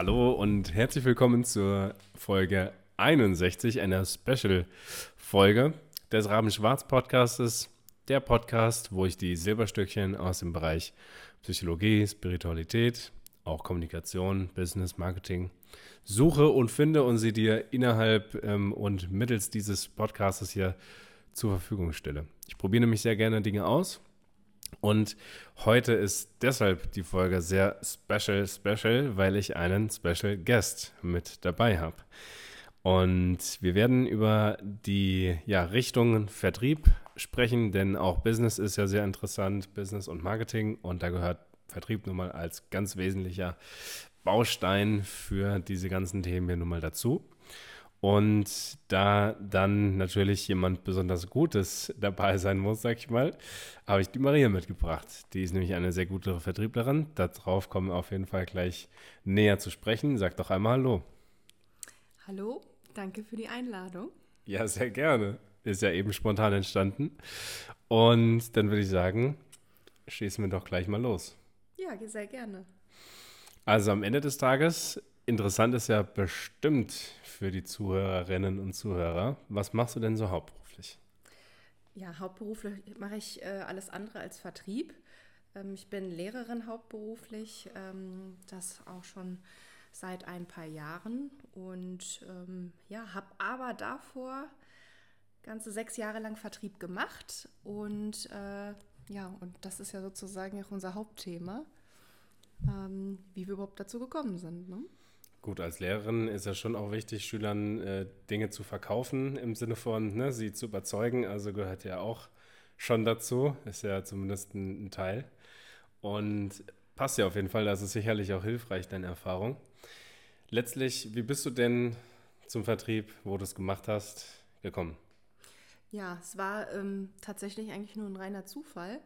Hallo und herzlich willkommen zur Folge 61, einer Special-Folge des Raben Schwarz Podcastes. Der Podcast, wo ich die Silberstückchen aus dem Bereich Psychologie, Spiritualität, auch Kommunikation, Business, Marketing suche und finde und sie dir innerhalb ähm, und mittels dieses Podcastes hier zur Verfügung stelle. Ich probiere nämlich sehr gerne Dinge aus und heute ist deshalb die Folge sehr special, special, weil ich einen Special Guest mit dabei habe. Und wir werden über die ja, Richtungen Vertrieb sprechen, denn auch Business ist ja sehr interessant, Business und Marketing. Und da gehört Vertrieb nun mal als ganz wesentlicher Baustein für diese ganzen Themen hier nun mal dazu. Und da dann natürlich jemand besonders Gutes dabei sein muss, sag ich mal, habe ich die Maria mitgebracht. Die ist nämlich eine sehr gute Vertrieblerin. Darauf kommen wir auf jeden Fall gleich näher zu sprechen. Sag doch einmal Hallo. Hallo, danke für die Einladung. Ja, sehr gerne. Ist ja eben spontan entstanden. Und dann würde ich sagen, schießen wir doch gleich mal los. Ja, sehr gerne. Also am Ende des Tages, interessant ist ja bestimmt für die Zuhörerinnen und Zuhörer. Was machst du denn so hauptberuflich? Ja, hauptberuflich mache ich äh, alles andere als Vertrieb. Ähm, ich bin Lehrerin hauptberuflich, ähm, das auch schon seit ein paar Jahren und ähm, ja, habe aber davor ganze sechs Jahre lang Vertrieb gemacht und äh, ja, und das ist ja sozusagen auch unser Hauptthema, ähm, wie wir überhaupt dazu gekommen sind. Ne? Gut, als Lehrerin ist ja schon auch wichtig, Schülern äh, Dinge zu verkaufen, im Sinne von ne, sie zu überzeugen. Also gehört ja auch schon dazu, ist ja zumindest ein, ein Teil. Und passt ja auf jeden Fall, das ist sicherlich auch hilfreich, deine Erfahrung. Letztlich, wie bist du denn zum Vertrieb, wo du es gemacht hast, gekommen? Ja, es war ähm, tatsächlich eigentlich nur ein reiner Zufall.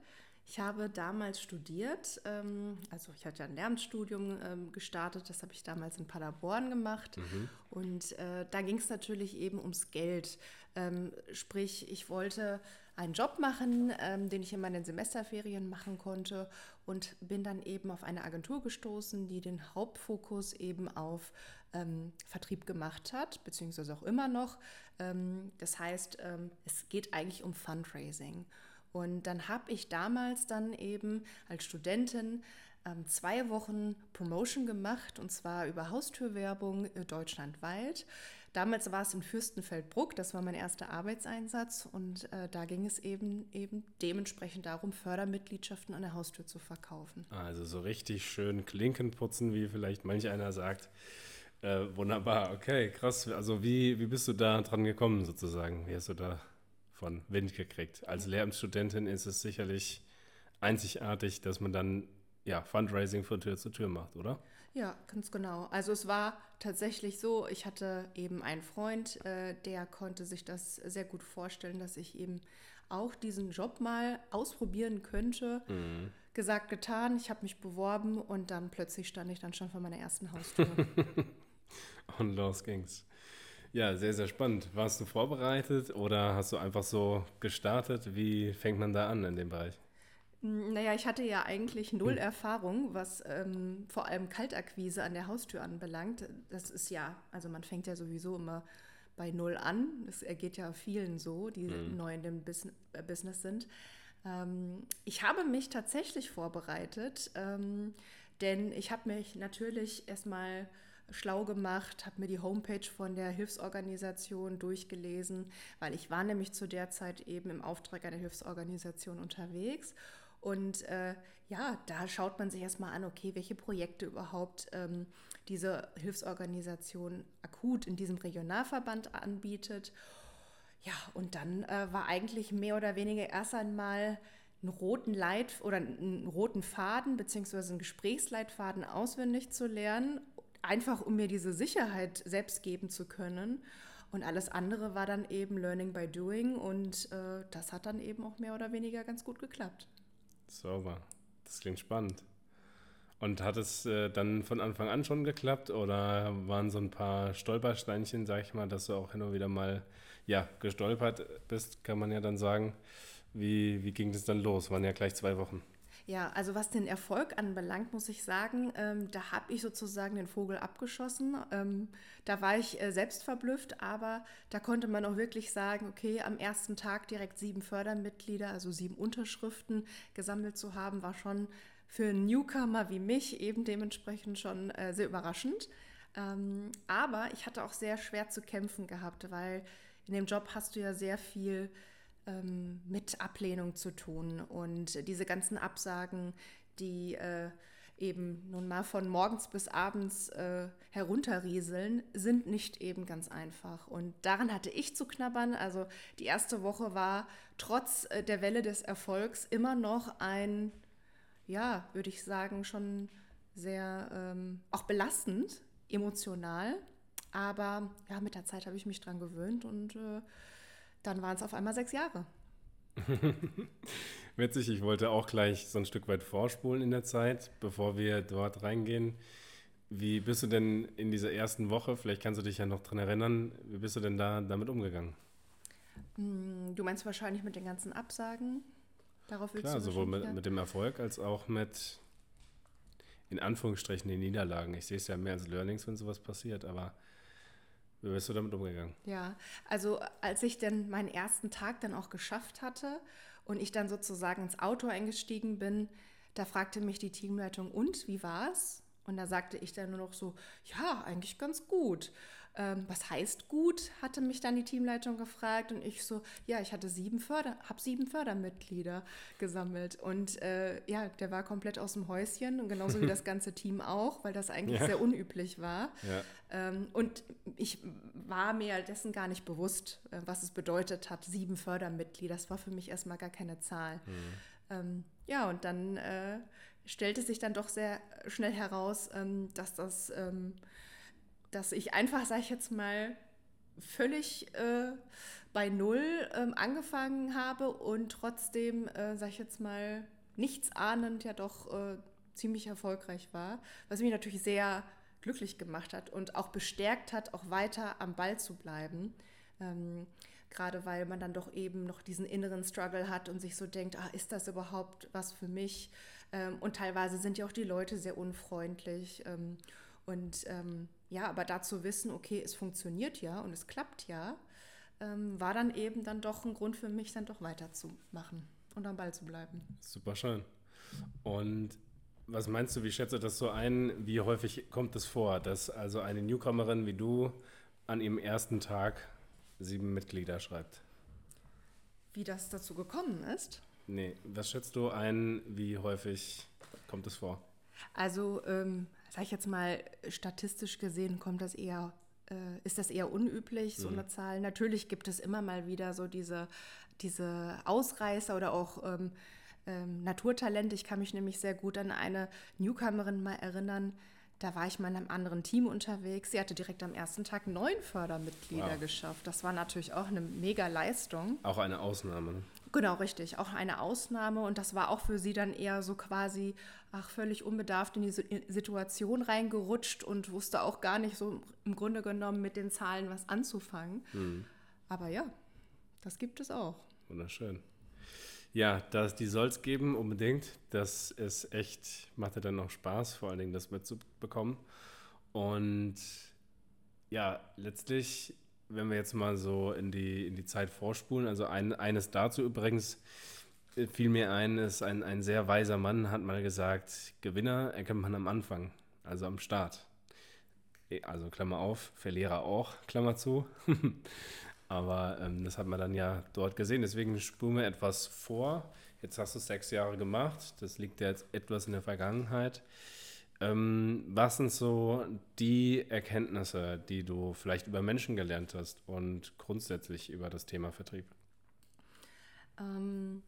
Ich habe damals studiert, ähm, also ich hatte ja ein Lehramtsstudium ähm, gestartet, das habe ich damals in Paderborn gemacht. Mhm. Und äh, da ging es natürlich eben ums Geld. Ähm, sprich, ich wollte einen Job machen, den ich in meinen Semesterferien machen konnte und bin dann eben auf eine Agentur gestoßen, die den Hauptfokus eben auf Vertrieb gemacht hat, beziehungsweise auch immer noch. Das heißt, es geht eigentlich um Fundraising. Und dann habe ich damals dann eben als Studentin ähm, zwei Wochen Promotion gemacht und zwar über Haustürwerbung äh, deutschlandweit. Damals war es in Fürstenfeldbruck, das war mein erster Arbeitseinsatz und äh, da ging es eben, eben dementsprechend darum, Fördermitgliedschaften an der Haustür zu verkaufen. Also so richtig schön Klinken putzen, wie vielleicht manch einer sagt. Äh, wunderbar, okay, krass. Also wie, wie bist du da dran gekommen sozusagen? Wie hast du da von Wind gekriegt. Als Lehramtsstudentin ist es sicherlich einzigartig, dass man dann ja, Fundraising von Tür zu Tür macht, oder? Ja, ganz genau. Also es war tatsächlich so, ich hatte eben einen Freund, äh, der konnte sich das sehr gut vorstellen, dass ich eben auch diesen Job mal ausprobieren könnte. Mhm. Gesagt, getan, ich habe mich beworben und dann plötzlich stand ich dann schon vor meiner ersten Haustür. und los ging's. Ja, sehr, sehr spannend. Warst du vorbereitet oder hast du einfach so gestartet? Wie fängt man da an in dem Bereich? Hm, naja, ich hatte ja eigentlich null hm. Erfahrung, was ähm, vor allem Kaltakquise an der Haustür anbelangt. Das ist ja, also man fängt ja sowieso immer bei null an. Das ergeht ja vielen so, die mhm. neu in dem Bus äh, Business sind. Ähm, ich habe mich tatsächlich vorbereitet, ähm, denn ich habe mich natürlich erstmal schlau gemacht, habe mir die Homepage von der Hilfsorganisation durchgelesen, weil ich war nämlich zu der Zeit eben im Auftrag einer Hilfsorganisation unterwegs. Und äh, ja, da schaut man sich erstmal an, okay, welche Projekte überhaupt ähm, diese Hilfsorganisation akut in diesem Regionalverband anbietet. Ja, und dann äh, war eigentlich mehr oder weniger erst einmal einen roten Leit oder einen roten Faden beziehungsweise einen Gesprächsleitfaden auswendig zu lernen einfach um mir diese Sicherheit selbst geben zu können. Und alles andere war dann eben Learning by Doing und äh, das hat dann eben auch mehr oder weniger ganz gut geklappt. Sauber. Das klingt spannend. Und hat es äh, dann von Anfang an schon geklappt oder waren so ein paar Stolpersteinchen, sag ich mal, dass du auch hin und wieder mal ja, gestolpert bist, kann man ja dann sagen. Wie, wie ging das dann los? Waren ja gleich zwei Wochen. Ja, also was den Erfolg anbelangt, muss ich sagen, ähm, da habe ich sozusagen den Vogel abgeschossen. Ähm, da war ich äh, selbst verblüfft, aber da konnte man auch wirklich sagen, okay, am ersten Tag direkt sieben Fördermitglieder, also sieben Unterschriften gesammelt zu haben, war schon für einen Newcomer wie mich eben dementsprechend schon äh, sehr überraschend. Ähm, aber ich hatte auch sehr schwer zu kämpfen gehabt, weil in dem Job hast du ja sehr viel ähm, mit Ablehnung zu tun. Und diese ganzen Absagen, die äh, eben nun mal von morgens bis abends äh, herunterrieseln, sind nicht eben ganz einfach. Und daran hatte ich zu knabbern. Also die erste Woche war trotz äh, der Welle des Erfolgs immer noch ein, ja, würde ich sagen, schon sehr ähm, auch belastend, emotional. Aber ja, mit der Zeit habe ich mich dran gewöhnt und äh, dann waren es auf einmal sechs Jahre. Witzig, ich wollte auch gleich so ein Stück weit vorspulen in der Zeit, bevor wir dort reingehen. Wie bist du denn in dieser ersten Woche, vielleicht kannst du dich ja noch daran erinnern, wie bist du denn da damit umgegangen? Hm, du meinst wahrscheinlich mit den ganzen Absagen? Darauf willst Klar, du sowohl mit, mit, dem Erfolg als auch mit, in Anführungsstrichen, den Niederlagen. Ich sehe es ja mehr als Learnings, wenn sowas passiert, aber wie bist du damit umgegangen? Ja, also als ich dann meinen ersten Tag dann auch geschafft hatte und ich dann sozusagen ins Auto eingestiegen bin, da fragte mich die Teamleitung, und wie war's? Und da sagte ich dann nur noch so, ja, eigentlich ganz gut ähm, was heißt gut, hatte mich dann die Teamleitung gefragt und ich so, ja, ich hatte sieben Förder, habe sieben Fördermitglieder gesammelt und äh, ja, der war komplett aus dem Häuschen und genauso wie das ganze Team auch, weil das eigentlich ja. sehr unüblich war. Ja. Ähm, und ich war mir dessen gar nicht bewusst, äh, was es bedeutet hat, sieben Fördermitglieder. Das war für mich erstmal gar keine Zahl. Mhm. Ähm, ja, und dann äh, stellte sich dann doch sehr schnell heraus, ähm, dass das ähm, dass ich einfach, sage ich jetzt mal, völlig äh, bei Null ähm, angefangen habe und trotzdem, äh, sage ich jetzt mal, nichts ahnend ja doch äh, ziemlich erfolgreich war, was mich natürlich sehr glücklich gemacht hat und auch bestärkt hat, auch weiter am Ball zu bleiben. Ähm, Gerade weil man dann doch eben noch diesen inneren Struggle hat und sich so denkt, ah, ist das überhaupt was für mich? Ähm, und teilweise sind ja auch die Leute sehr unfreundlich. Ähm, und ähm, ja, aber dazu wissen, okay, es funktioniert ja und es klappt ja, ähm, war dann eben dann doch ein Grund für mich, dann doch weiterzumachen und am Ball zu bleiben. Super schön. Und was meinst du, wie schätzt du das so ein? Wie häufig kommt es vor, dass also eine Newcomerin wie du an ihrem ersten Tag sieben Mitglieder schreibt? Wie das dazu gekommen ist? Nee, was schätzt du ein, wie häufig kommt es vor? Also ähm, sage ich jetzt mal, statistisch gesehen kommt das eher, äh, ist das eher unüblich, so mhm. eine Zahl. Natürlich gibt es immer mal wieder so diese, diese Ausreißer oder auch ähm, ähm, Naturtalente. Ich kann mich nämlich sehr gut an eine Newcomerin mal erinnern, da war ich mal in einem anderen Team unterwegs. Sie hatte direkt am ersten Tag neun Fördermitglieder wow. geschafft. Das war natürlich auch eine mega Leistung. Auch eine Ausnahme. Genau, richtig. Auch eine Ausnahme. Und das war auch für sie dann eher so quasi, ach, völlig unbedarft in die Situation reingerutscht und wusste auch gar nicht so im Grunde genommen mit den Zahlen was anzufangen. Mhm. Aber ja, das gibt es auch. Wunderschön. Ja, das, die soll es geben, unbedingt. Das ist echt, macht ja dann auch Spaß, vor allen Dingen das mitzubekommen. Und ja, letztlich wenn wir jetzt mal so in die, in die Zeit vorspulen, also ein, eines dazu übrigens äh, fiel mir ein, ist ein, ein sehr weiser Mann, hat mal gesagt, Gewinner erkennt man am Anfang, also am Start. Äh, also Klammer auf, Verlierer auch, Klammer zu. Aber ähm, das hat man dann ja dort gesehen. Deswegen spulen wir etwas vor. Jetzt hast du sechs Jahre gemacht. Das liegt ja jetzt etwas in der Vergangenheit. Ähm, was sind so die Erkenntnisse, die du vielleicht über Menschen gelernt hast und grundsätzlich über das Thema Vertrieb? Ähm,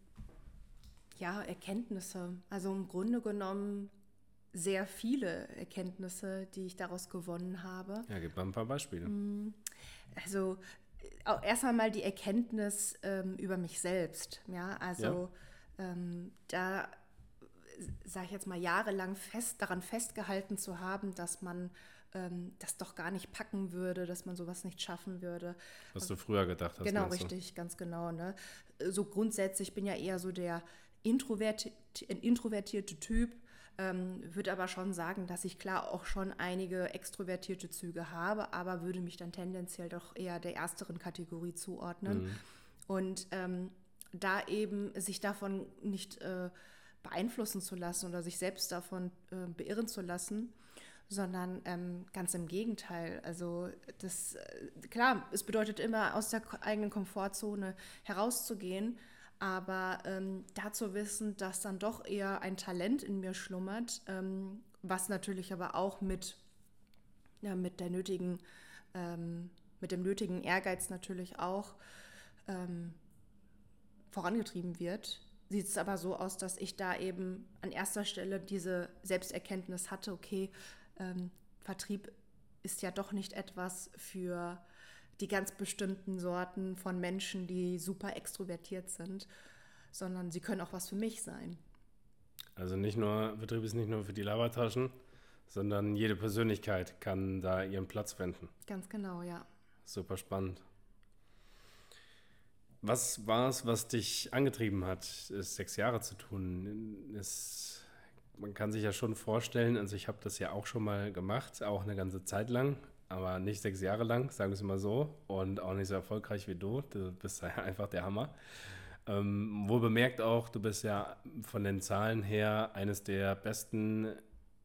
ja, Erkenntnisse. Also im Grunde genommen sehr viele Erkenntnisse, die ich daraus gewonnen habe. Ja, gib mal ein paar Beispiele. Mm, also erst einmal die Erkenntnis ähm, über mich selbst. Ja, also ja. Ähm, da sage ich jetzt mal, jahrelang fest daran festgehalten zu haben, dass man ähm, das doch gar nicht packen würde, dass man sowas nicht schaffen würde. Was du früher gedacht hast. Genau, richtig, ganz genau. Ne? So grundsätzlich bin ja eher so der introverti ein introvertierter Typ, ähm, würde aber schon sagen, dass ich klar auch schon einige extrovertierte Züge habe, aber würde mich dann tendenziell doch eher der ersteren Kategorie zuordnen. Mhm. Und ähm, da eben sich davon nicht äh, beeinflussen zu lassen oder sich selbst davon äh, beirren zu lassen, sondern ähm, ganz im Gegenteil. Also das, äh, klar, es bedeutet immer, aus der eigenen Komfortzone herauszugehen, aber ähm, dazu wissen, dass dann doch eher ein Talent in mir schlummert, ähm, was natürlich aber auch mit, ja, mit der nötigen, ähm, mit dem nötigen Ehrgeiz natürlich auch ähm, vorangetrieben wird sieht es aber so aus, dass ich da eben an erster Stelle diese Selbsterkenntnis hatte, okay, ähm, Vertrieb ist ja doch nicht etwas für die ganz bestimmten Sorten von Menschen, die super extrovertiert sind, sondern sie können auch was für mich sein. Also nicht nur, Vertrieb ist nicht nur für die Labertaschen, sondern jede Persönlichkeit kann da ihren Platz finden. Ganz genau, ja. Super spannend. Was war es, was dich angetrieben hat, es sechs Jahre zu tun? Es, man kann sich ja schon vorstellen, also ich habe das ja auch schon mal gemacht, auch eine ganze Zeit lang, aber nicht sechs Jahre lang, sagen wir es mal so, und auch nicht so erfolgreich wie du. Du bist ja einfach der Hammer. Ähm, wohl bemerkt auch, du bist ja von den Zahlen her eines der besten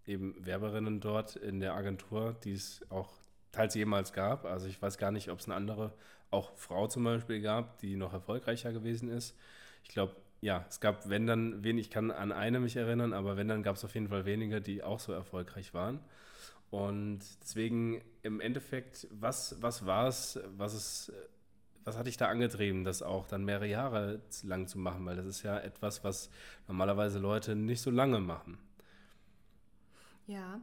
eben Werberinnen dort in der Agentur, die es auch teils jemals gab. Also ich weiß gar nicht, ob es eine andere auch Frau zum Beispiel gab, die noch erfolgreicher gewesen ist. Ich glaube, ja, es gab, wenn dann, wenig, ich kann an eine mich erinnern, aber wenn dann gab es auf jeden Fall weniger, die auch so erfolgreich waren. Und deswegen im Endeffekt, was, was war es, was ist, was hat dich da angetrieben, das auch dann mehrere Jahre lang zu machen? Weil das ist ja etwas, was normalerweise Leute nicht so lange machen. Ja,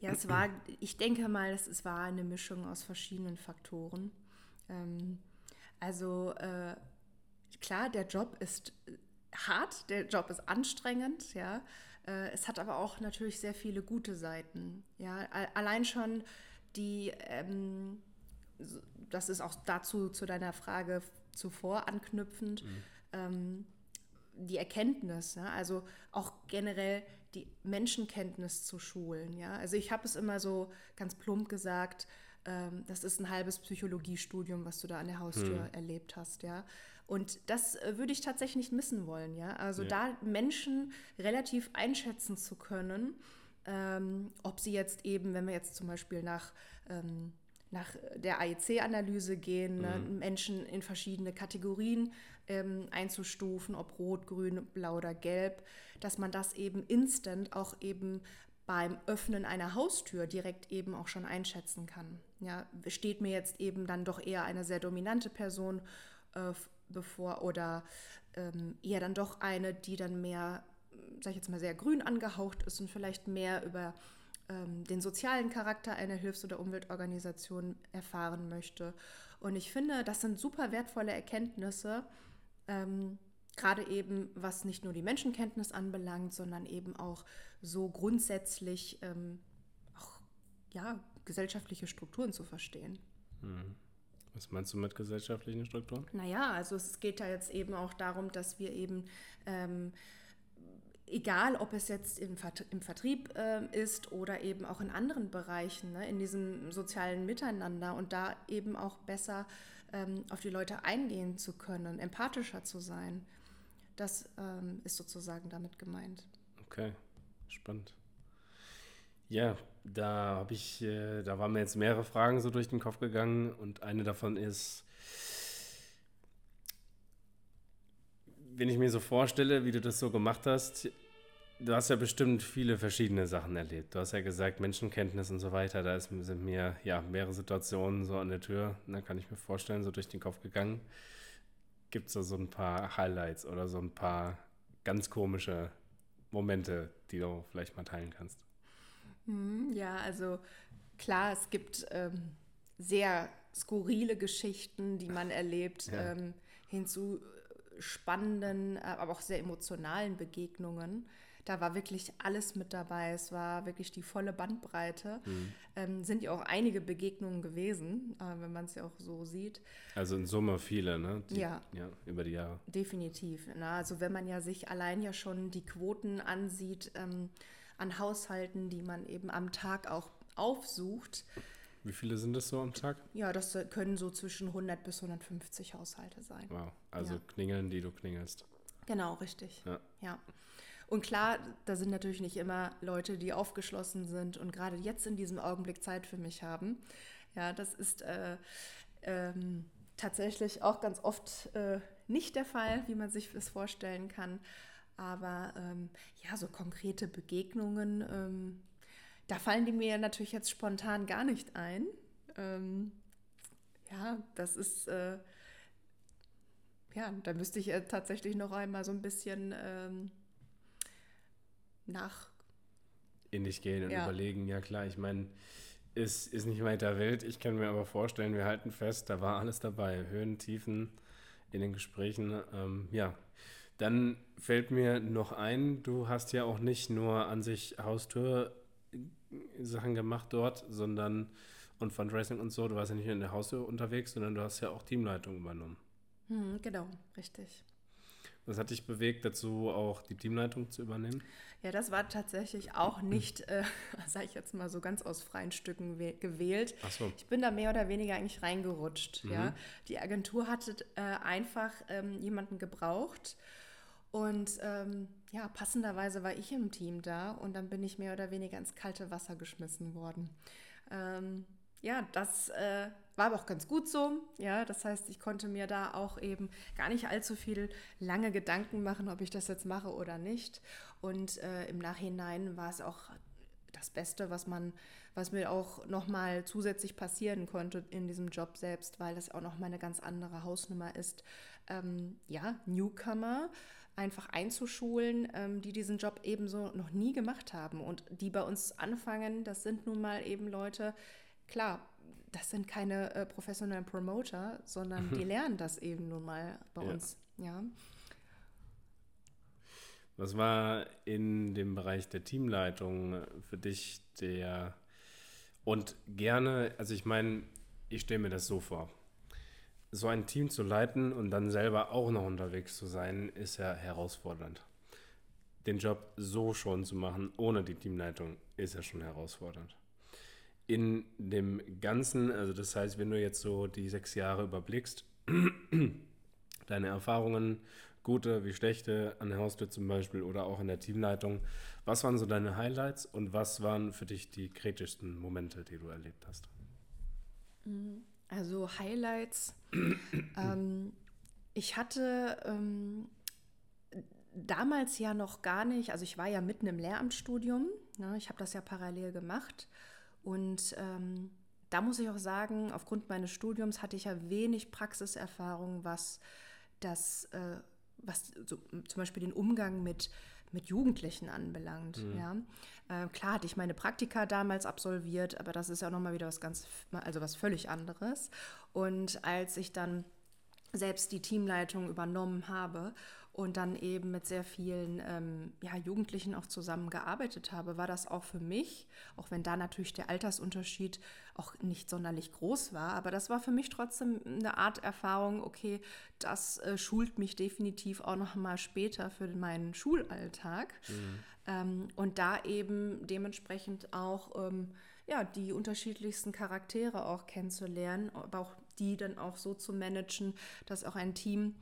ja, es war, ich denke mal, es war eine Mischung aus verschiedenen Faktoren. Ähm, also äh, klar, der Job ist hart, der Job ist anstrengend, ja. Äh, es hat aber auch natürlich sehr viele gute Seiten. Ja, allein schon die, ähm, das ist auch dazu zu deiner Frage zuvor anknüpfend, mhm. ähm, die Erkenntnis, ja? also auch generell die Menschenkenntnis zu schulen. Ja? Also ich habe es immer so ganz plump gesagt, ähm, das ist ein halbes Psychologiestudium, was du da an der Haustür hm. erlebt hast, ja. Und das äh, würde ich tatsächlich nicht missen wollen, ja. Also ja. da Menschen relativ einschätzen zu können, ähm, ob sie jetzt eben, wenn wir jetzt zum Beispiel nach ähm, nach der AEC-Analyse gehen, ne, mhm. Menschen in verschiedene Kategorien ähm, einzustufen, ob rot, grün, blau oder gelb, dass man das eben instant auch eben beim Öffnen einer Haustür direkt eben auch schon einschätzen kann. Ja, steht mir jetzt eben dann doch eher eine sehr dominante Person äh, bevor oder ähm, eher dann doch eine, die dann mehr, sag ich jetzt mal, sehr grün angehaucht ist und vielleicht mehr über ähm, den sozialen Charakter einer Hilfs- oder Umweltorganisation erfahren möchte. Und ich finde, das sind super wertvolle Erkenntnisse, ähm, gerade eben was nicht nur die Menschenkenntnis anbelangt, sondern eben auch so grundsätzlich ähm, auch ja, gesellschaftliche Strukturen zu verstehen. Hm. Was meinst du mit gesellschaftlichen Strukturen? Naja, also es geht da jetzt eben auch darum, dass wir eben ähm, egal ob es jetzt im, Vertrieb äh, ist oder eben auch in anderen Bereichen, ne, in diesem sozialen Miteinander und da eben auch besser ähm, auf die Leute eingehen zu können, empathischer zu sein. Das ähm, ist sozusagen damit gemeint. Okay, spannend. Ja, da habe ich, äh, da waren mir jetzt mehrere Fragen so durch den Kopf gegangen und eine davon ist, wenn ich mir so vorstelle, wie du das so gemacht hast, du hast ja bestimmt viele verschiedene Sachen erlebt. Du hast ja gesagt, Menschenkenntnis und so weiter, da ist, sind mir ja mehrere Situationen so an der Tür, da kann ich mir vorstellen, so durch den Kopf gegangen. Gibt es da so ein paar Highlights oder so ein paar ganz komische Momente, die du vielleicht mal teilen kannst? Hm, ja, also klar, es gibt ähm, sehr skurrile Geschichten, die man erlebt, ja. ähm, hinzu spannenden, äh, aber auch sehr emotionalen Begegnungen. Da war wirklich alles mit dabei. Es war wirklich die volle Bandbreite. Mhm. Ähm, sind ja auch einige Begegnungen gewesen, äh, wenn man es ja auch so sieht. Also in Summe viele, ne? Die, ja. ja. Über die Jahre. Definitiv. Na, also wenn man ja sich allein ja schon die Quoten ansieht ähm, an Haushalten, die man eben am Tag auch aufsucht. Wie viele sind das so am Tag? Ja, das können so zwischen 100 bis 150 Haushalte sein. Wow, also ja. klingeln, die du klingelst. Genau, richtig. Ja. ja. Und klar, da sind natürlich nicht immer Leute, die aufgeschlossen sind und gerade jetzt in diesem Augenblick Zeit für mich haben. Ja, das ist äh, ähm, tatsächlich auch ganz oft äh, nicht der Fall, wie man sich das vorstellen kann. Aber ähm, ja, so konkrete Begegnungen, ähm, da fallen die mir natürlich jetzt spontan gar nicht ein. Ähm, ja, das ist, äh, ja, da müsste ich tatsächlich noch einmal so ein bisschen ähm, nach. In dich gehen und ja. überlegen, ja klar, ich meine, ist, ist nicht weiter wild. Ich kann mir aber vorstellen, wir halten fest, da war alles dabei. Höhen, Tiefen in den Gesprächen. Ähm, ja, dann fällt mir noch ein, du hast ja auch nicht nur an sich Haustür Sachen gemacht dort, sondern und Fundraising und so. Du warst ja nicht nur in der Haustür unterwegs, sondern du hast ja auch Teamleitung übernommen. Hm, genau, richtig. Was hat dich bewegt, dazu auch die Teamleitung zu übernehmen? Ja, das war tatsächlich auch nicht, äh, sage ich jetzt mal so ganz aus freien Stücken gewählt. Ach so. Ich bin da mehr oder weniger eigentlich reingerutscht. Mhm. Ja. Die Agentur hatte äh, einfach ähm, jemanden gebraucht und ähm, ja, passenderweise war ich im Team da und dann bin ich mehr oder weniger ins kalte Wasser geschmissen worden. Ähm, ja, das äh, war aber auch ganz gut so. Ja, das heißt, ich konnte mir da auch eben gar nicht allzu viel lange Gedanken machen, ob ich das jetzt mache oder nicht. Und äh, im Nachhinein war es auch das Beste, was man, was mir auch nochmal zusätzlich passieren konnte in diesem Job selbst, weil das auch nochmal eine ganz andere Hausnummer ist. Ähm, ja, Newcomer einfach einzuschulen, ähm, die diesen Job ebenso noch nie gemacht haben und die bei uns anfangen. Das sind nun mal eben Leute, klar, das sind keine äh, professionellen Promoter, sondern die lernen das eben nun mal bei ja. uns. Ja. Was war in dem Bereich der Teamleitung für dich der und gerne, also ich meine, ich stelle mir das so vor so ein Team zu leiten und dann selber auch noch unterwegs zu sein, ist ja herausfordernd. Den Job so schon zu machen, ohne die Teamleitung, ist ja schon herausfordernd. In dem Ganzen, also das heißt, wenn du jetzt so die sechs Jahre überblickst, deine Erfahrungen, gute wie schlechte, an der Haustür zum Beispiel oder auch in der Teamleitung, was waren so deine Highlights und was waren für dich die kritischsten Momente, die du erlebt hast? Mhm. Also Highlights. ähm, ich hatte ähm, damals ja noch gar nicht, also ich war ja mitten im Lehramtsstudium, ne, ich habe das ja parallel gemacht und ähm, da muss ich auch sagen, aufgrund meines Studiums hatte ich ja wenig Praxiserfahrung, was das, äh, was so, zum Beispiel den Umgang mit mit Jugendlichen anbelangt. Mhm. Ja. Äh, klar hatte ich meine Praktika damals absolviert, aber das ist ja auch nochmal wieder was ganz, also was völlig anderes. Und als ich dann selbst die Teamleitung übernommen habe und dann eben mit sehr vielen ähm, ja, Jugendlichen auch zusammengearbeitet habe, war das auch für mich, auch wenn da natürlich der Altersunterschied auch nicht sonderlich groß war, aber das war für mich trotzdem eine Art Erfahrung, okay, das äh, schult mich definitiv auch noch mal später für meinen Schulalltag mhm. ähm, und da eben dementsprechend auch ähm, ja, die unterschiedlichsten Charaktere auch kennenzulernen, aber auch die dann auch so zu managen, dass auch ein Team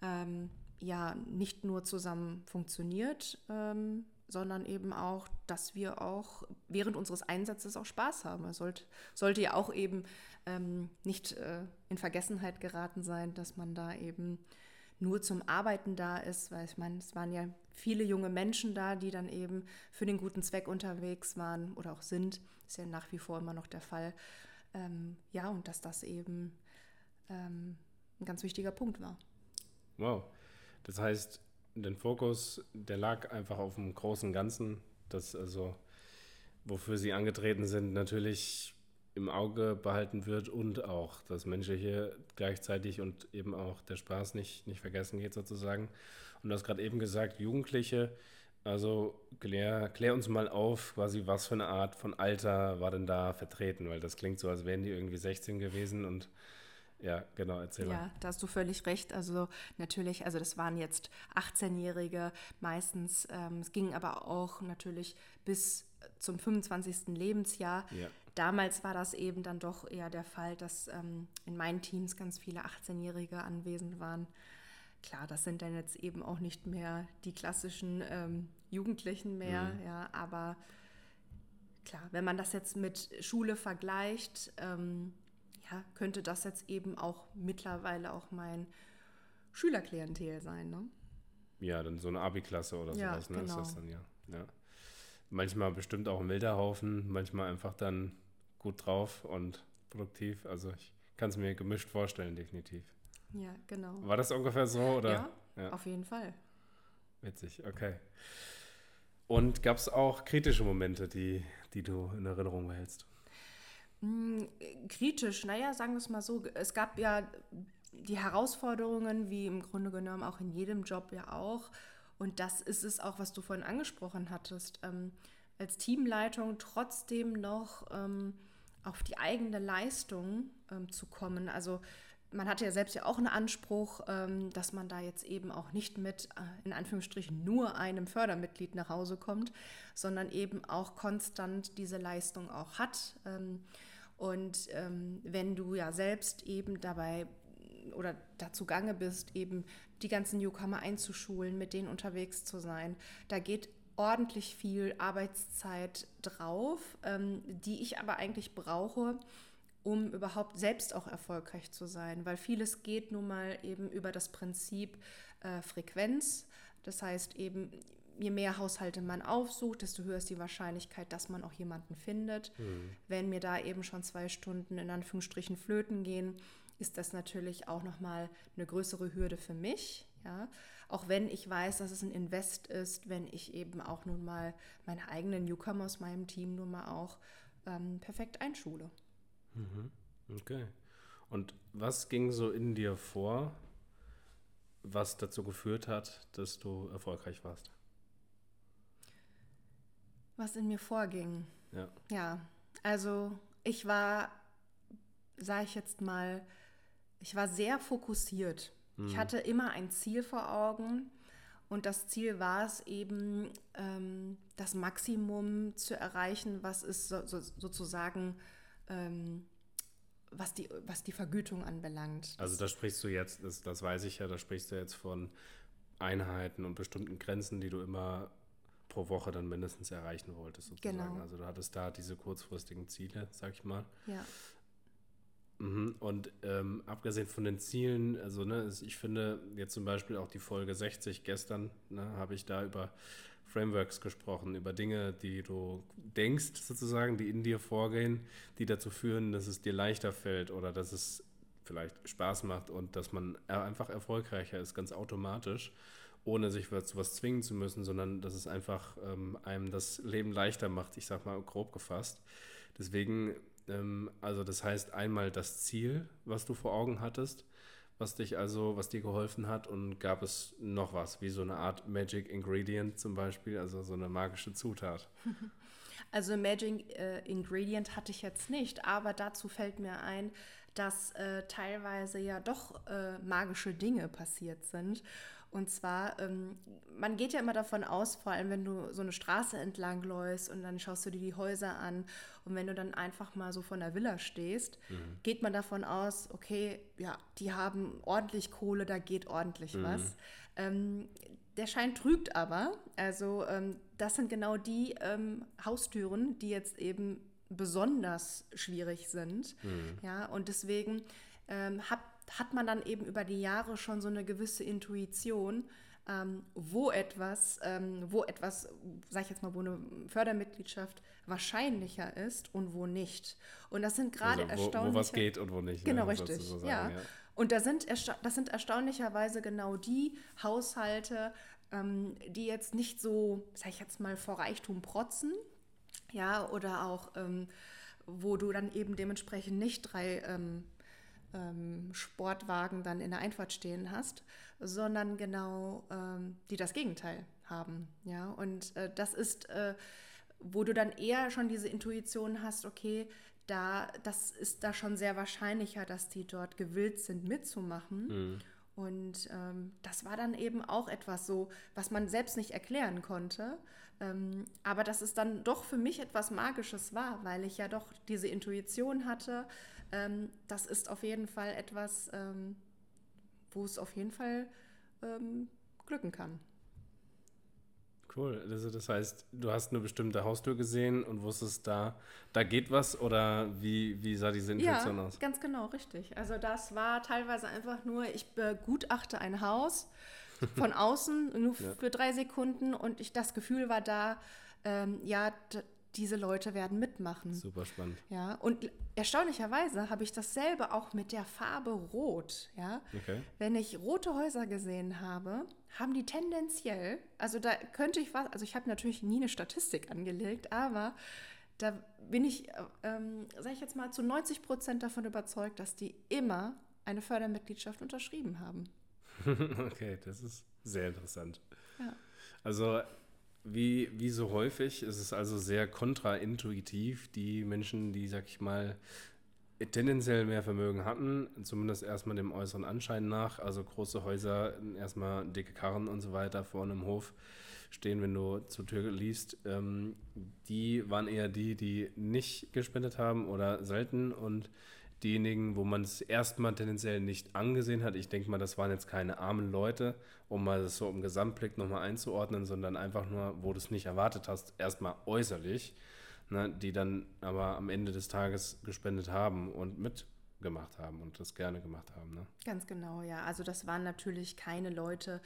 ähm, ja nicht nur zusammen funktioniert, ähm, sondern eben auch, dass wir auch während unseres Einsatzes auch Spaß haben. Es sollte, sollte ja auch eben ähm, nicht äh, in Vergessenheit geraten sein, dass man da eben nur zum Arbeiten da ist, weil ich meine, es waren ja viele junge Menschen da, die dann eben für den guten Zweck unterwegs waren oder auch sind. Ist ja nach wie vor immer noch der Fall. Ähm, ja, und dass das eben ähm, ein ganz wichtiger Punkt war. Wow. Das heißt, den Fokus, der lag einfach auf dem großen Ganzen, das also, wofür sie angetreten sind, natürlich im Auge behalten wird und auch das Menschliche gleichzeitig und eben auch der Spaß nicht, nicht vergessen geht sozusagen. Und du hast gerade eben gesagt, Jugendliche, Also klär, klär, uns mal auf, quasi was für eine Art von Alter war denn da vertreten, weil das klingt so, als wären die irgendwie 16 gewesen und ja, genau, erzähl ja, mal. Ja, da hast du völlig recht. Also natürlich, also das waren jetzt 18-Jährige meistens. Ähm, es ging aber auch natürlich bis zum 25. Lebensjahr. Ja. Damals war das eben dann doch eher der Fall, dass ähm, in meinen Teams ganz viele 18-Jährige anwesend waren. Klar, das sind dann jetzt eben auch nicht mehr die klassischen ähm, Jugendlichen mehr, mhm. ja, aber klar, wenn man das jetzt mit Schule vergleicht, ähm, ja, könnte das jetzt eben auch mittlerweile auch mein Schülerklientel sein, ne? Ja, dann so eine Abi-Klasse oder ja, sowas, ne? Genau. Ist das dann, ja. ja. Manchmal bestimmt auch ein wilder Haufen, manchmal einfach dann gut drauf und produktiv. Also ich kann es mir gemischt vorstellen, definitiv. Ja, genau. War das ungefähr so? Oder? Ja, ja. auf jeden Fall. Witzig, okay. Und gab es auch kritische Momente, die, die du in Erinnerung behältst? Hm, kritisch, naja, sagen wir es mal so. Es gab ja die Herausforderungen, wie im Grunde genommen auch in jedem Job ja auch. Und das ist es auch, was du vorhin angesprochen hattest. Ähm, als Teamleitung trotzdem noch ähm, auf die eigene Leistung ähm, zu kommen. Also man hatte ja selbst ja auch einen Anspruch, ähm, dass man da jetzt eben auch nicht mit, äh, in Anführungsstrichen, nur einem Fördermitglied nach Hause kommt, sondern eben auch konstant diese Leistung auch hat. Ähm, und ähm, wenn du ja selbst eben dabei oder dazu gange bist, eben die ganzen Newcomer einzuschulen, mit denen unterwegs zu sein, da geht ordentlich viel Arbeitszeit drauf, die ich aber eigentlich brauche, um überhaupt selbst auch erfolgreich zu sein, weil vieles geht nun mal eben über das Prinzip äh, Frequenz. Das heißt eben, je mehr Haushalte man aufsucht, desto höher ist die Wahrscheinlichkeit, dass man auch jemanden findet. Mhm. Wenn mir da eben schon zwei Stunden in Anführungsstrichen flöten gehen, ist das natürlich auch nochmal eine größere Hürde für mich. Ja? Auch wenn ich weiß, dass es ein Invest ist, wenn ich eben auch nun mal meine eigenen Newcomer aus meinem Team nun mal auch ähm, perfekt einschule. Mhm. Okay. Und was ging so in dir vor, was dazu geführt hat, dass du erfolgreich warst? Was in mir vorging? Ja. Ja, also ich war, sage ich jetzt mal, ich war sehr fokussiert. Mhm. Ich hatte immer ein Ziel vor Augen und das Ziel war es eben, ähm, das Maximum zu erreichen, was es so, so, sozusagen ähm, was, die, was die Vergütung anbelangt. Also da sprichst du jetzt, das, das weiß ich ja, da sprichst du jetzt von Einheiten und bestimmten Grenzen, die du immer pro Woche dann mindestens erreichen wolltest, sozusagen. Genau. Also du hattest da diese kurzfristigen Ziele, sag ich mal. Ja. Mhm. Und ähm, abgesehen von den Zielen, also ne, ich finde jetzt zum Beispiel auch die Folge 60 gestern, ne, habe ich da über Frameworks gesprochen, über Dinge, die du denkst, sozusagen, die in dir vorgehen, die dazu führen, dass es dir leichter fällt oder dass es vielleicht Spaß macht und dass man einfach erfolgreicher ist, ganz automatisch, ohne sich zu was zwingen zu müssen, sondern dass es einfach ähm, einem das Leben leichter macht, ich sag mal grob gefasst. Deswegen, ähm, also das heißt einmal das Ziel, was du vor Augen hattest, was dich also, was dir geholfen hat und gab es noch was, wie so eine Art Magic Ingredient zum Beispiel, also so eine magische Zutat? Also Magic äh, Ingredient hatte ich jetzt nicht, aber dazu fällt mir ein, dass äh, teilweise ja doch äh, magische Dinge passiert sind. Und zwar, ähm, man geht ja immer davon aus, vor allem wenn du so eine Straße entlang läufst und dann schaust du dir die Häuser an und wenn du dann einfach mal so von der Villa stehst, mhm. geht man davon aus, okay, ja, die haben ordentlich Kohle, da geht ordentlich mhm. was. Ähm, der Schein trügt aber. Also ähm, das sind genau die ähm, Haustüren, die jetzt eben besonders schwierig sind. Mhm. Ja, und deswegen ähm, habe hat man dann eben über die Jahre schon so eine gewisse Intuition, ähm, wo etwas, ähm, wo etwas, sag ich jetzt mal, wo eine Fördermitgliedschaft wahrscheinlicher ist und wo nicht. Und das sind gerade also, wo, erstaunliche... Wo was geht und wo nicht. Genau, ne? richtig. So sagen, ja. ja. Und da sind, das sind erstaunlicherweise genau die Haushalte, ähm, die jetzt nicht so, sag ich jetzt mal, vor Reichtum protzen. Ja, oder auch, ähm, wo du dann eben dementsprechend nicht drei ähm, ähm, Sportwagen dann in der Einfahrt stehen hast, sondern genau ähm, die das Gegenteil haben. Ja, und äh, das ist, äh, wo du dann eher schon diese Intuition hast, okay, da, das ist da schon sehr wahrscheinlicher, dass die dort gewillt sind, mitzumachen. Mhm. Und ähm, das war dann eben auch etwas so, was man selbst nicht erklären konnte. Ähm, aber dass es dann doch für mich etwas Magisches war, weil ich ja doch diese Intuition hatte. Ähm, das ist auf jeden Fall etwas, ähm, wo es auf jeden Fall ähm, glücken kann. Cool. Also das heißt, du hast eine bestimmte Haustür gesehen und wusstest, da, da geht was oder wie, wie sah diese Intuition ja, aus? Ganz genau, richtig. Also das war teilweise einfach nur, ich begutachte ein Haus von außen nur ja. für drei Sekunden und ich das Gefühl war da, ähm, ja, diese Leute werden mitmachen. Super spannend. Ja, und erstaunlicherweise habe ich dasselbe auch mit der Farbe Rot. Ja, okay. wenn ich rote Häuser gesehen habe, haben die tendenziell, also da könnte ich was, also ich habe natürlich nie eine Statistik angelegt, aber da bin ich, ähm, sage ich jetzt mal, zu 90 Prozent davon überzeugt, dass die immer eine Fördermitgliedschaft unterschrieben haben. okay, das ist sehr interessant. Ja. Also wie, wie so häufig ist es also sehr kontraintuitiv, die Menschen, die, sag ich mal, tendenziell mehr Vermögen hatten, zumindest erstmal dem äußeren Anschein nach, also große Häuser, erstmal dicke Karren und so weiter vor einem Hof stehen, wenn du zur Tür liest, ähm, die waren eher die, die nicht gespendet haben oder selten und diejenigen, wo man es erstmal tendenziell nicht angesehen hat. Ich denke mal, das waren jetzt keine armen Leute, um mal das so im Gesamtblick nochmal einzuordnen, sondern einfach nur, wo du es nicht erwartet hast, erstmal äußerlich, ne, die dann aber am Ende des Tages gespendet haben und mitgemacht haben und das gerne gemacht haben. Ne? Ganz genau, ja. Also das waren natürlich keine Leute,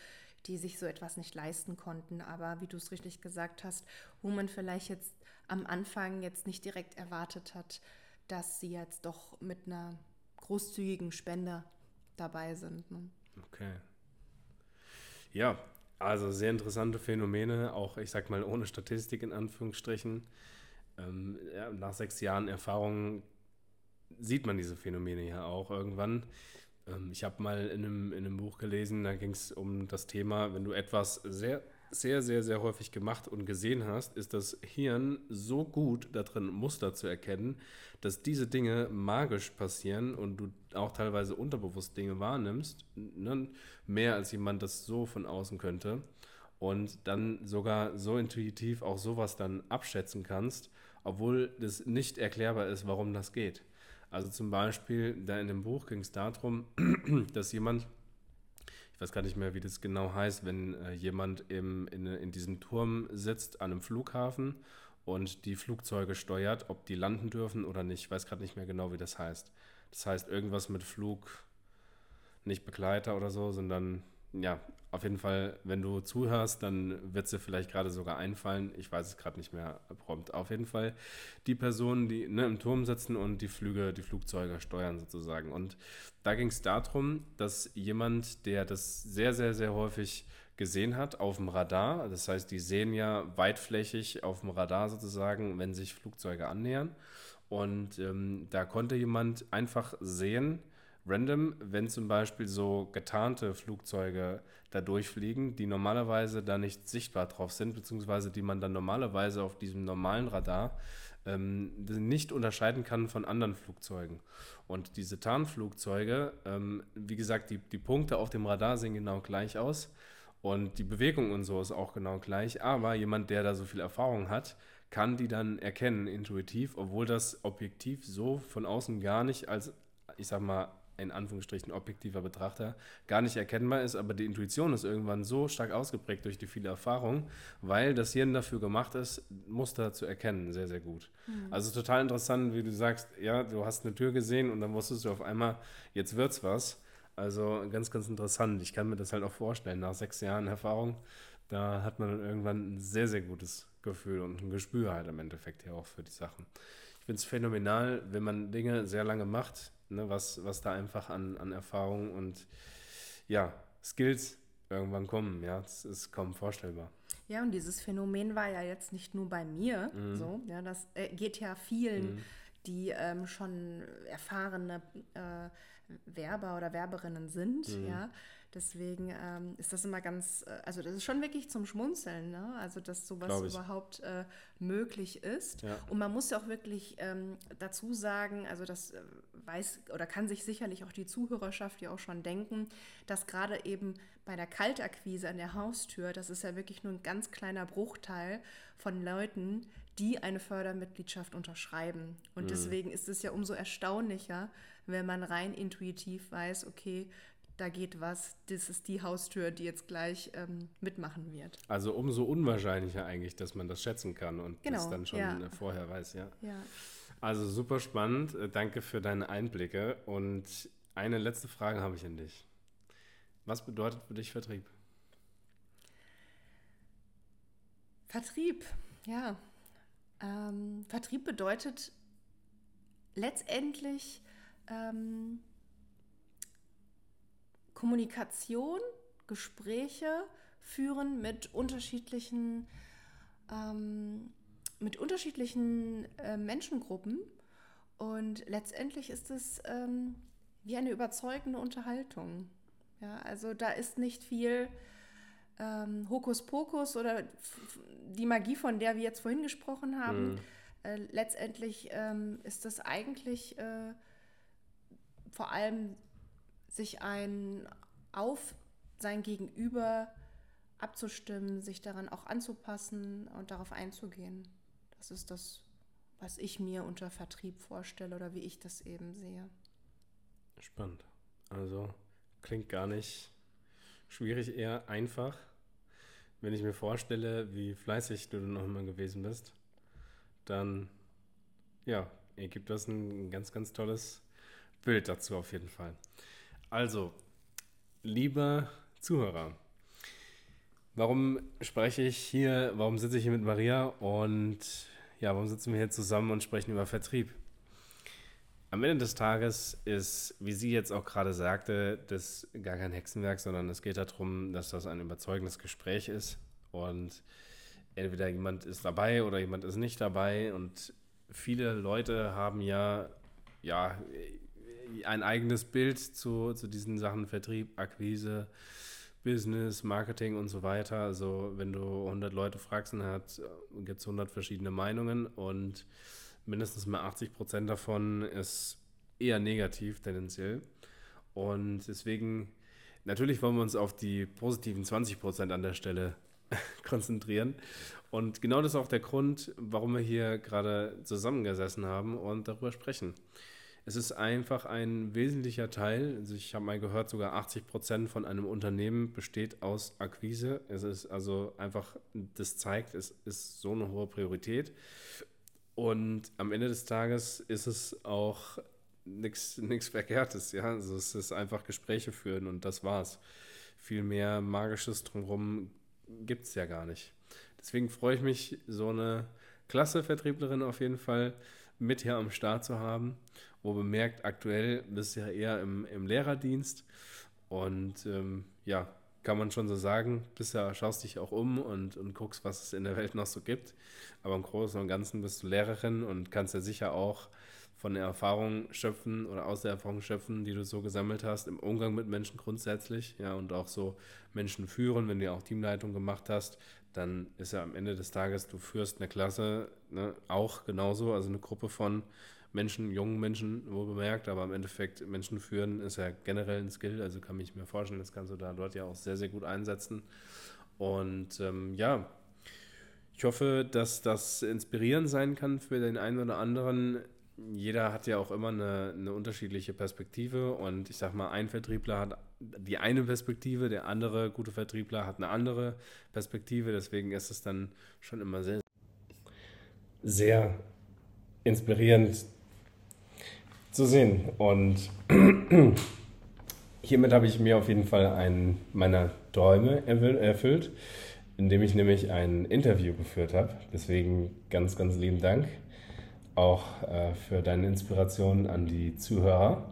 die sich so etwas nicht leisten konnten, aber wie du es richtig gesagt hast, wo man vielleicht jetzt am Anfang jetzt nicht direkt erwartet hat, dass sie jetzt doch mit einer großzügigen Spende dabei sind. Ne? Okay. Ja, also sehr interessante Phänomene, auch ich sag mal ohne Statistik in Anführungsstrichen. Ähm, ja, nach sechs Jahren Erfahrung sieht man diese Phänomene ja auch irgendwann. Ähm, ich habe mal in einem, in einem Buch gelesen, da ging es um das Thema, wenn du etwas sehr sehr, sehr, sehr häufig gemacht und gesehen hast, ist das Hirn so gut darin, Muster zu erkennen, dass diese Dinge magisch passieren und du auch teilweise unterbewusst Dinge wahrnimmst, ne? mehr als jemand das so von außen könnte. Und dann sogar so intuitiv auch sowas dann abschätzen kannst, obwohl das nicht erklärbar ist, warum das geht. Also zum Beispiel, da in dem Buch ging es darum, dass jemand weiß gar nicht mehr, wie das genau heißt, wenn äh, jemand im, in, in diesem Turm sitzt an einem Flughafen und die Flugzeuge steuert, ob die landen dürfen oder nicht. Ich weiß gerade nicht mehr genau, wie das heißt. Das heißt irgendwas mit Flug, nicht Begleiter oder so, sondern ja, auf jeden Fall, wenn du zuhörst, dann wird es dir vielleicht gerade sogar einfallen. Ich weiß es gerade nicht mehr prompt. Auf jeden Fall die Personen, die ne, im Turm sitzen und die Flüge, die Flugzeuge steuern sozusagen. Und da ging es darum, dass jemand, der das sehr, sehr, sehr häufig gesehen hat auf dem Radar, das heißt, die sehen ja weitflächig auf dem Radar sozusagen, wenn sich Flugzeuge annähern. Und ähm, da konnte jemand einfach sehen, random, wenn zum Beispiel so getarnte Flugzeuge da durchfliegen, die normalerweise da nicht sichtbar drauf sind, beziehungsweise die man dann normalerweise auf diesem normalen Radar ähm, nicht unterscheiden kann von anderen Flugzeugen. Und diese Tarnflugzeuge, ähm, wie gesagt, die, die Punkte auf dem Radar sehen genau gleich aus und die Bewegung und so ist auch genau gleich, aber jemand, der da so viel Erfahrung hat, kann die dann erkennen intuitiv, obwohl das objektiv so von außen gar nicht als, ich sag mal, in Anführungsstrichen objektiver Betrachter gar nicht erkennbar ist, aber die Intuition ist irgendwann so stark ausgeprägt durch die viele Erfahrung, weil das Hirn dafür gemacht ist, Muster zu erkennen, sehr, sehr gut. Mhm. Also total interessant, wie du sagst, ja, du hast eine Tür gesehen und dann wusstest du auf einmal, jetzt wird's was. Also ganz, ganz interessant. Ich kann mir das halt auch vorstellen, nach sechs Jahren Erfahrung, da hat man dann irgendwann ein sehr, sehr gutes Gefühl und ein Gespür halt im Endeffekt ja auch für die Sachen. Ich finde es phänomenal, wenn man Dinge sehr lange macht, ne, was, was da einfach an, an Erfahrung und ja, Skills irgendwann kommen. Ja, das ist kaum vorstellbar. Ja, und dieses Phänomen war ja jetzt nicht nur bei mir mhm. so. Ja, das äh, geht ja vielen. Mhm die ähm, schon erfahrene äh, Werber oder Werberinnen sind, mhm. ja. Deswegen ähm, ist das immer ganz, äh, also das ist schon wirklich zum Schmunzeln, ne? Also dass sowas überhaupt äh, möglich ist. Ja. Und man muss ja auch wirklich ähm, dazu sagen, also das äh, weiß oder kann sich sicherlich auch die Zuhörerschaft ja auch schon denken, dass gerade eben bei der Kaltakquise an der Haustür, das ist ja wirklich nur ein ganz kleiner Bruchteil von Leuten, die eine Fördermitgliedschaft unterschreiben. Und mhm. deswegen ist es ja umso erstaunlicher, wenn man rein intuitiv weiß, okay, da geht was, das ist die Haustür, die jetzt gleich ähm, mitmachen wird. Also umso unwahrscheinlicher eigentlich, dass man das schätzen kann und genau, das dann schon ja. vorher weiß, ja. ja. Also super spannend, äh, danke für deine Einblicke und eine letzte Frage habe ich an dich. Was bedeutet für dich Vertrieb? Vertrieb, ja. Ähm, Vertrieb bedeutet letztendlich ähm, Kommunikation, Gespräche führen mit unterschiedlichen, ähm, mit unterschiedlichen äh, Menschengruppen. Und letztendlich ist es ähm, wie eine überzeugende Unterhaltung. Ja, also da ist nicht viel ähm, Hokuspokus oder die Magie, von der wir jetzt vorhin gesprochen haben. Mhm. Äh, letztendlich ähm, ist das eigentlich äh, vor allem sich ein auf sein Gegenüber abzustimmen, sich daran auch anzupassen und darauf einzugehen. Das ist das, was ich mir unter Vertrieb vorstelle oder wie ich das eben sehe. Spannend. Also klingt gar nicht schwierig, eher einfach. Wenn ich mir vorstelle, wie fleißig du noch immer gewesen bist, dann ja, ergibt das ein ganz, ganz tolles Bild dazu auf jeden Fall. Also, lieber Zuhörer, warum spreche ich hier, warum sitze ich hier mit Maria und ja, warum sitzen wir hier zusammen und sprechen über Vertrieb? Am Ende des Tages ist, wie sie jetzt auch gerade sagte, das gar kein Hexenwerk, sondern es geht darum, dass das ein überzeugendes Gespräch ist und entweder jemand ist dabei oder jemand ist nicht dabei und viele Leute haben ja, ja ein eigenes Bild zu, zu diesen Sachen Vertrieb, Akquise, Business, Marketing und so weiter. Also wenn du 100 Leute fragst, dann gibt es 100 verschiedene Meinungen und mindestens mal 80 Prozent davon ist eher negativ tendenziell. Und deswegen, natürlich wollen wir uns auf die positiven 20 Prozent an der Stelle konzentrieren. Und genau das ist auch der Grund, warum wir hier gerade zusammengesessen haben und darüber sprechen. Es ist einfach ein wesentlicher Teil. Also ich habe mal gehört, sogar 80 Prozent von einem Unternehmen besteht aus Akquise. Es ist also einfach, das zeigt, es ist so eine hohe Priorität. Und am Ende des Tages ist es auch nichts Verkehrtes. Ja? Also es ist einfach Gespräche führen und das war's. Viel mehr Magisches drumherum gibt es ja gar nicht. Deswegen freue ich mich, so eine klasse Vertrieblerin auf jeden Fall mit hier am Start zu haben. Wo bemerkt, aktuell bist du ja eher im, im Lehrerdienst. Und ähm, ja, kann man schon so sagen, bisher schaust dich auch um und, und guckst, was es in der Welt noch so gibt. Aber im Großen und Ganzen bist du Lehrerin und kannst ja sicher auch von der Erfahrung schöpfen oder aus der Erfahrung schöpfen, die du so gesammelt hast, im Umgang mit Menschen grundsätzlich, ja, und auch so Menschen führen, wenn du ja auch Teamleitung gemacht hast, dann ist ja am Ende des Tages, du führst eine Klasse ne, auch genauso, also eine Gruppe von Menschen, jungen Menschen wohl bemerkt, aber im Endeffekt Menschen führen ist ja generell ein Skill, also kann ich mir vorstellen, das kannst du da dort ja auch sehr, sehr gut einsetzen. Und ähm, ja, ich hoffe, dass das inspirierend sein kann für den einen oder anderen. Jeder hat ja auch immer eine, eine unterschiedliche Perspektive und ich sag mal, ein Vertriebler hat die eine Perspektive, der andere gute Vertriebler hat eine andere Perspektive, deswegen ist es dann schon immer sehr, sehr inspirierend zu sehen. Und hiermit habe ich mir auf jeden Fall einen meiner Träume erfüllt, indem ich nämlich ein Interview geführt habe. Deswegen ganz, ganz lieben Dank auch äh, für deine Inspiration an die Zuhörer.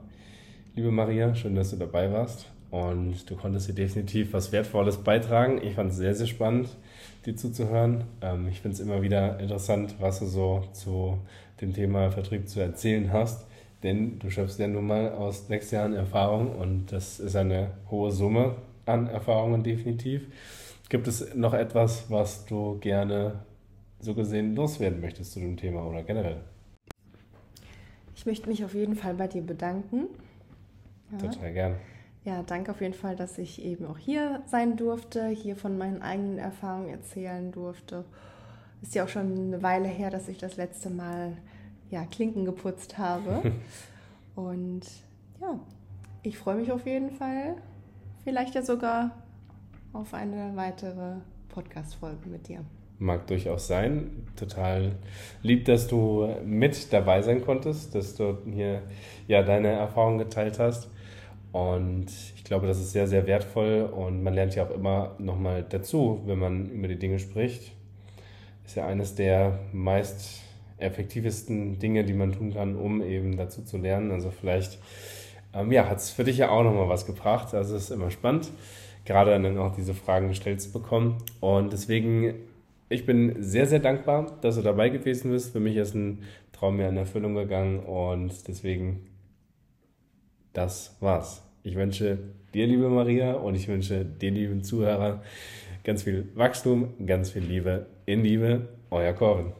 Liebe Maria, schön, dass du dabei warst und du konntest hier definitiv was Wertvolles beitragen. Ich fand es sehr, sehr spannend. Dir zuzuhören. Ähm, ich finde es immer wieder interessant, was du so zu dem Thema Vertrieb zu erzählen hast. Denn du schöpfst ja nun mal aus sechs Jahren Erfahrung und das ist eine hohe Summe an Erfahrungen definitiv. Gibt es noch etwas, was du gerne so gesehen loswerden möchtest zu dem Thema oder generell? Ich möchte mich auf jeden Fall bei dir bedanken. Ja. Total gern. Ja, danke auf jeden Fall, dass ich eben auch hier sein durfte, hier von meinen eigenen Erfahrungen erzählen durfte. Ist ja auch schon eine Weile her, dass ich das letzte Mal ja, Klinken geputzt habe. Und ja, ich freue mich auf jeden Fall. Vielleicht ja sogar auf eine weitere Podcast-Folge mit dir. Mag durchaus sein. Total lieb, dass du mit dabei sein konntest, dass du hier ja deine Erfahrungen geteilt hast. Und ich glaube, das ist sehr, sehr wertvoll und man lernt ja auch immer nochmal dazu, wenn man über die Dinge spricht. Ist ja eines der meist effektivsten Dinge, die man tun kann, um eben dazu zu lernen. Also vielleicht ähm, ja, hat es für dich ja auch nochmal was gebracht. Also es ist immer spannend, gerade dann auch diese Fragen gestellt zu bekommen. Und deswegen, ich bin sehr, sehr dankbar, dass du dabei gewesen bist. Für mich ist ein Traum mehr in Erfüllung gegangen und deswegen, das war's. Ich wünsche dir, liebe Maria, und ich wünsche dir, lieben Zuhörer, ganz viel Wachstum, ganz viel Liebe in Liebe. Euer Corbin.